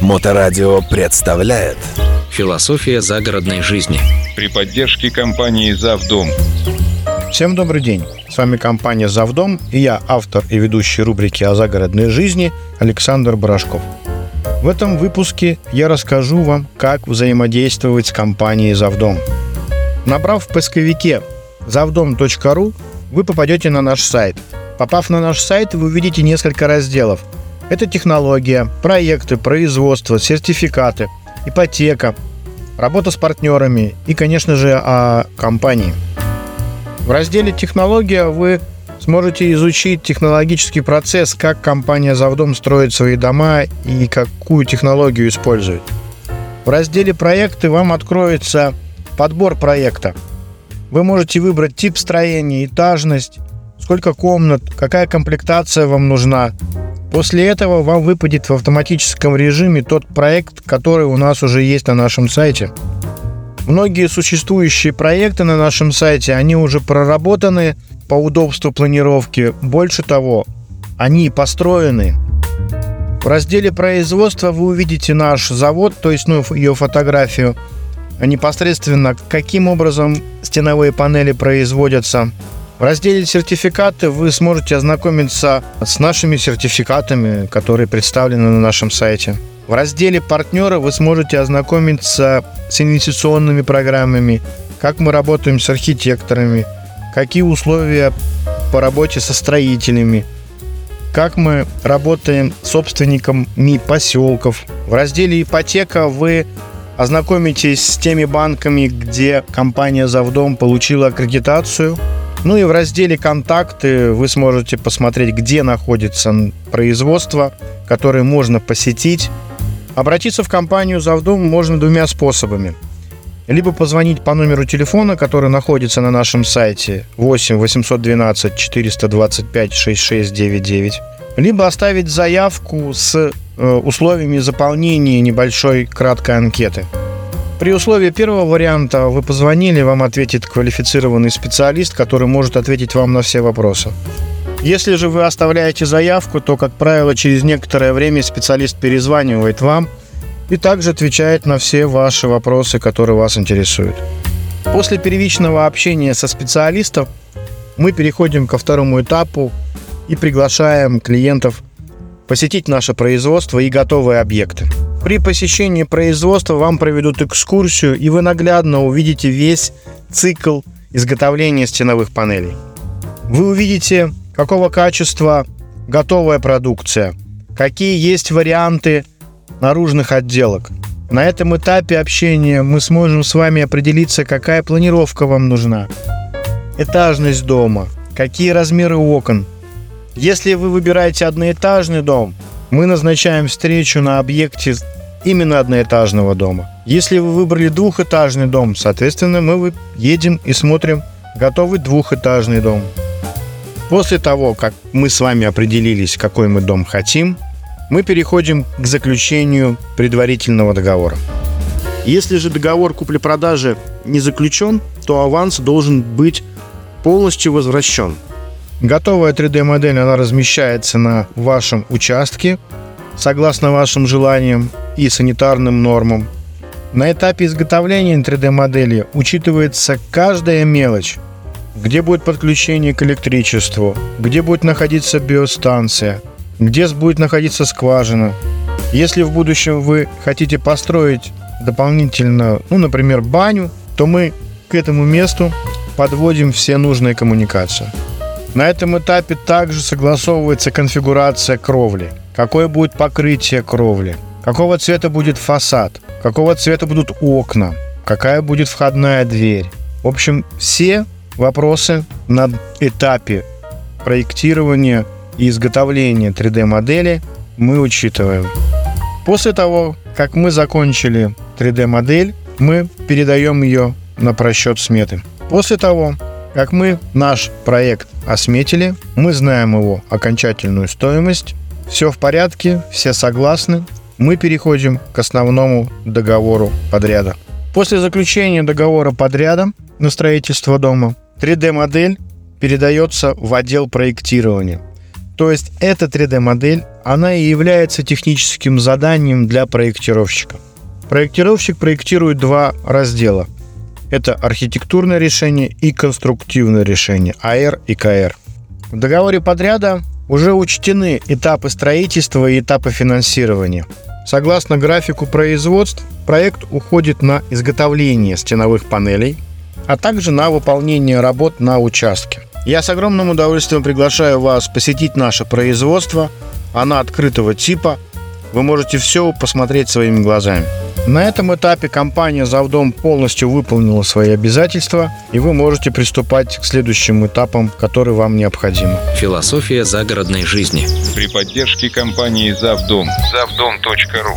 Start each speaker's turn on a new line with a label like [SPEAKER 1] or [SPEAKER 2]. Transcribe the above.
[SPEAKER 1] Моторадио представляет
[SPEAKER 2] Философия загородной жизни.
[SPEAKER 3] При поддержке компании «Завдом».
[SPEAKER 4] Всем добрый день. С вами компания «Завдом» и я, автор и ведущий рубрики о загородной жизни Александр Барашков. В этом выпуске я расскажу вам, как взаимодействовать с компанией «Завдом». Набрав в поисковике завдом.ру, вы попадете на наш сайт. Попав на наш сайт, вы увидите несколько разделов – это технология, проекты, производство, сертификаты, ипотека, работа с партнерами и, конечно же, о компании. В разделе «Технология» вы сможете изучить технологический процесс, как компания «Завдом» строит свои дома и какую технологию использует. В разделе «Проекты» вам откроется подбор проекта. Вы можете выбрать тип строения, этажность, сколько комнат, какая комплектация вам нужна, После этого вам выпадет в автоматическом режиме тот проект, который у нас уже есть на нашем сайте. Многие существующие проекты на нашем сайте, они уже проработаны по удобству планировки. Больше того, они построены. В разделе производства вы увидите наш завод, то есть ну, ее фотографию, непосредственно каким образом стеновые панели производятся – в разделе «Сертификаты» вы сможете ознакомиться с нашими сертификатами, которые представлены на нашем сайте. В разделе «Партнеры» вы сможете ознакомиться с инвестиционными программами, как мы работаем с архитекторами, какие условия по работе со строителями, как мы работаем с собственниками поселков. В разделе «Ипотека» вы ознакомитесь с теми банками, где компания «Завдом» получила аккредитацию – ну и в разделе «Контакты» вы сможете посмотреть, где находится производство, которое можно посетить. Обратиться в компанию «Завдом» можно двумя способами. Либо позвонить по номеру телефона, который находится на нашем сайте 8 812 425 6699, либо оставить заявку с э, условиями заполнения небольшой краткой анкеты – при условии первого варианта вы позвонили, вам ответит квалифицированный специалист, который может ответить вам на все вопросы. Если же вы оставляете заявку, то, как правило, через некоторое время специалист перезванивает вам и также отвечает на все ваши вопросы, которые вас интересуют. После первичного общения со специалистом мы переходим ко второму этапу и приглашаем клиентов посетить наше производство и готовые объекты. При посещении производства вам проведут экскурсию, и вы наглядно увидите весь цикл изготовления стеновых панелей. Вы увидите, какого качества готовая продукция, какие есть варианты наружных отделок. На этом этапе общения мы сможем с вами определиться, какая планировка вам нужна, этажность дома, какие размеры окон. Если вы выбираете одноэтажный дом – мы назначаем встречу на объекте именно одноэтажного дома. Если вы выбрали двухэтажный дом, соответственно, мы едем и смотрим готовый двухэтажный дом. После того, как мы с вами определились, какой мы дом хотим, мы переходим к заключению предварительного договора. Если же договор купли-продажи не заключен, то аванс должен быть полностью возвращен – Готовая 3D-модель, она размещается на вашем участке, согласно вашим желаниям и санитарным нормам. На этапе изготовления 3D-модели учитывается каждая мелочь, где будет подключение к электричеству, где будет находиться биостанция, где будет находиться скважина. Если в будущем вы хотите построить дополнительно, ну, например, баню, то мы к этому месту подводим все нужные коммуникации. На этом этапе также согласовывается конфигурация кровли. Какое будет покрытие кровли? Какого цвета будет фасад? Какого цвета будут окна? Какая будет входная дверь? В общем, все вопросы на этапе проектирования и изготовления 3D-модели мы учитываем. После того, как мы закончили 3D-модель, мы передаем ее на просчет сметы. После того, как мы наш проект осметили, мы знаем его окончательную стоимость, все в порядке, все согласны, мы переходим к основному договору подряда. После заключения договора подряда на строительство дома 3D-модель передается в отдел проектирования. То есть эта 3D-модель, она и является техническим заданием для проектировщика. Проектировщик проектирует два раздела. Это архитектурное решение и конструктивное решение, АР и КР. В договоре подряда уже учтены этапы строительства и этапы финансирования. Согласно графику производств, проект уходит на изготовление стеновых панелей, а также на выполнение работ на участке. Я с огромным удовольствием приглашаю вас посетить наше производство. Оно открытого типа. Вы можете все посмотреть своими глазами. На этом этапе компания «Завдом» полностью выполнила свои обязательства, и вы можете приступать к следующим этапам, которые вам необходимы.
[SPEAKER 2] Философия загородной жизни.
[SPEAKER 3] При поддержке компании Завдом. Завдом.ру